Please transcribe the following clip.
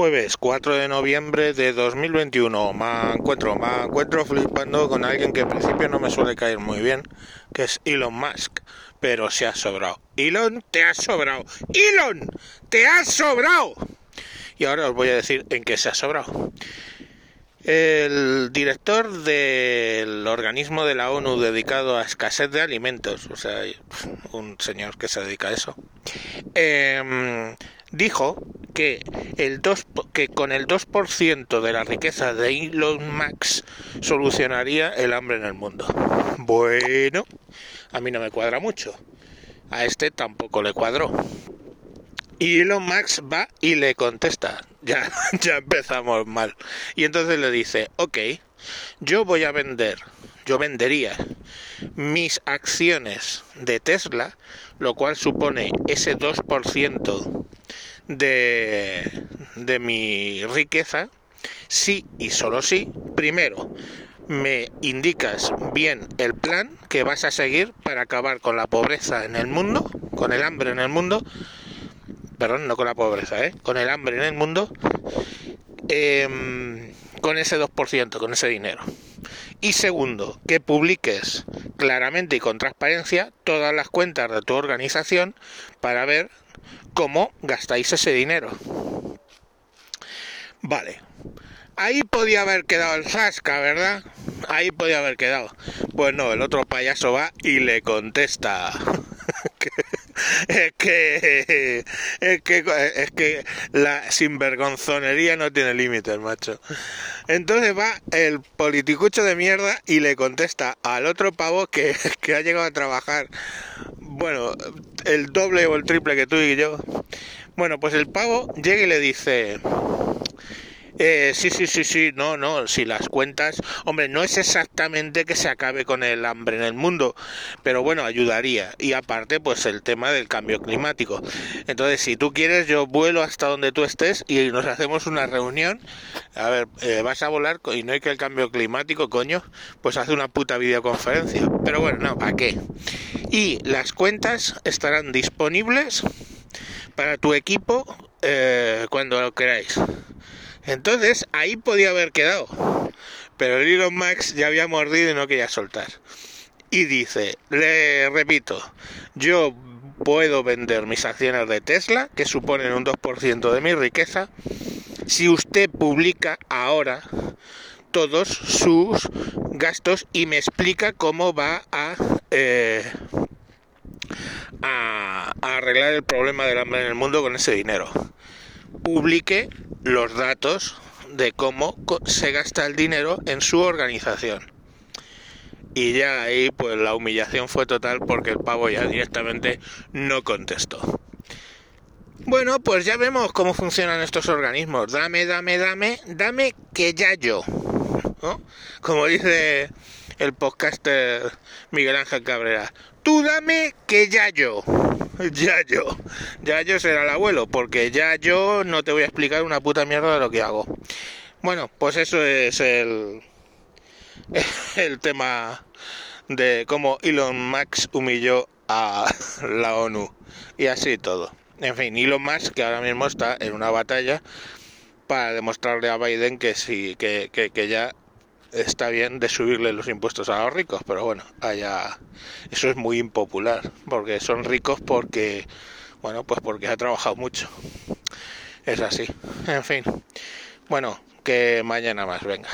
jueves 4 de noviembre de 2021 me encuentro, me encuentro flipando con alguien que en principio no me suele caer muy bien, que es Elon Musk, pero se ha sobrado. Elon, te has sobrado. Elon, te has sobrado. Y ahora os voy a decir en qué se ha sobrado. El director del organismo de la ONU dedicado a escasez de alimentos, o sea, un señor que se dedica a eso, eh, dijo que, el 2, que con el 2% de la riqueza de Elon Musk solucionaría el hambre en el mundo. Bueno, a mí no me cuadra mucho. A este tampoco le cuadró. Y Elon Musk va y le contesta. Ya, ya empezamos mal. Y entonces le dice, ok, yo voy a vender, yo vendería mis acciones de Tesla, lo cual supone ese 2% de, de mi riqueza, sí y solo sí, primero, me indicas bien el plan que vas a seguir para acabar con la pobreza en el mundo, con el hambre en el mundo, perdón, no con la pobreza, ¿eh? con el hambre en el mundo, eh, con ese 2%, con ese dinero. Y segundo, que publiques claramente y con transparencia todas las cuentas de tu organización para ver cómo gastáis ese dinero. Vale. Ahí podía haber quedado el Zasca, ¿verdad? Ahí podía haber quedado. Pues no, el otro payaso va y le contesta. es que es que es que la sinvergonzonería no tiene límites, macho. Entonces va el politicucho de mierda y le contesta al otro pavo que, que ha llegado a trabajar bueno, el doble o el triple que tú y yo. Bueno, pues el pavo llega y le dice, eh, sí, sí, sí, sí, no, no, si las cuentas, hombre, no es exactamente que se acabe con el hambre en el mundo, pero bueno, ayudaría. Y aparte, pues el tema del cambio climático. Entonces, si tú quieres, yo vuelo hasta donde tú estés y nos hacemos una reunión. A ver, eh, vas a volar y no hay que el cambio climático, coño, pues hace una puta videoconferencia. Pero bueno, no, ¿para qué? Y las cuentas estarán disponibles para tu equipo eh, cuando lo queráis. Entonces ahí podía haber quedado. Pero el Elon Max ya había mordido y no quería soltar. Y dice, le repito, yo puedo vender mis acciones de Tesla, que suponen un 2% de mi riqueza, si usted publica ahora todos sus gastos y me explica cómo va a, eh, a, a arreglar el problema del hambre en el mundo con ese dinero. Publique los datos de cómo se gasta el dinero en su organización. Y ya ahí pues la humillación fue total porque el pavo ya directamente no contestó. Bueno, pues ya vemos cómo funcionan estos organismos. Dame, dame, dame, dame que ya yo. Como dice el podcaster Miguel Ángel Cabrera. Tú dame que ya yo. Ya yo. Ya yo será el abuelo, porque ya yo no te voy a explicar una puta mierda de lo que hago. Bueno, pues eso es el, el tema de cómo Elon Musk humilló a la ONU. Y así todo. En fin, Elon Musk que ahora mismo está en una batalla para demostrarle a Biden que sí, que, que, que ya está bien de subirle los impuestos a los ricos, pero bueno, allá eso es muy impopular, porque son ricos porque, bueno, pues porque ha trabajado mucho. Es así. En fin. Bueno, que mañana más, venga.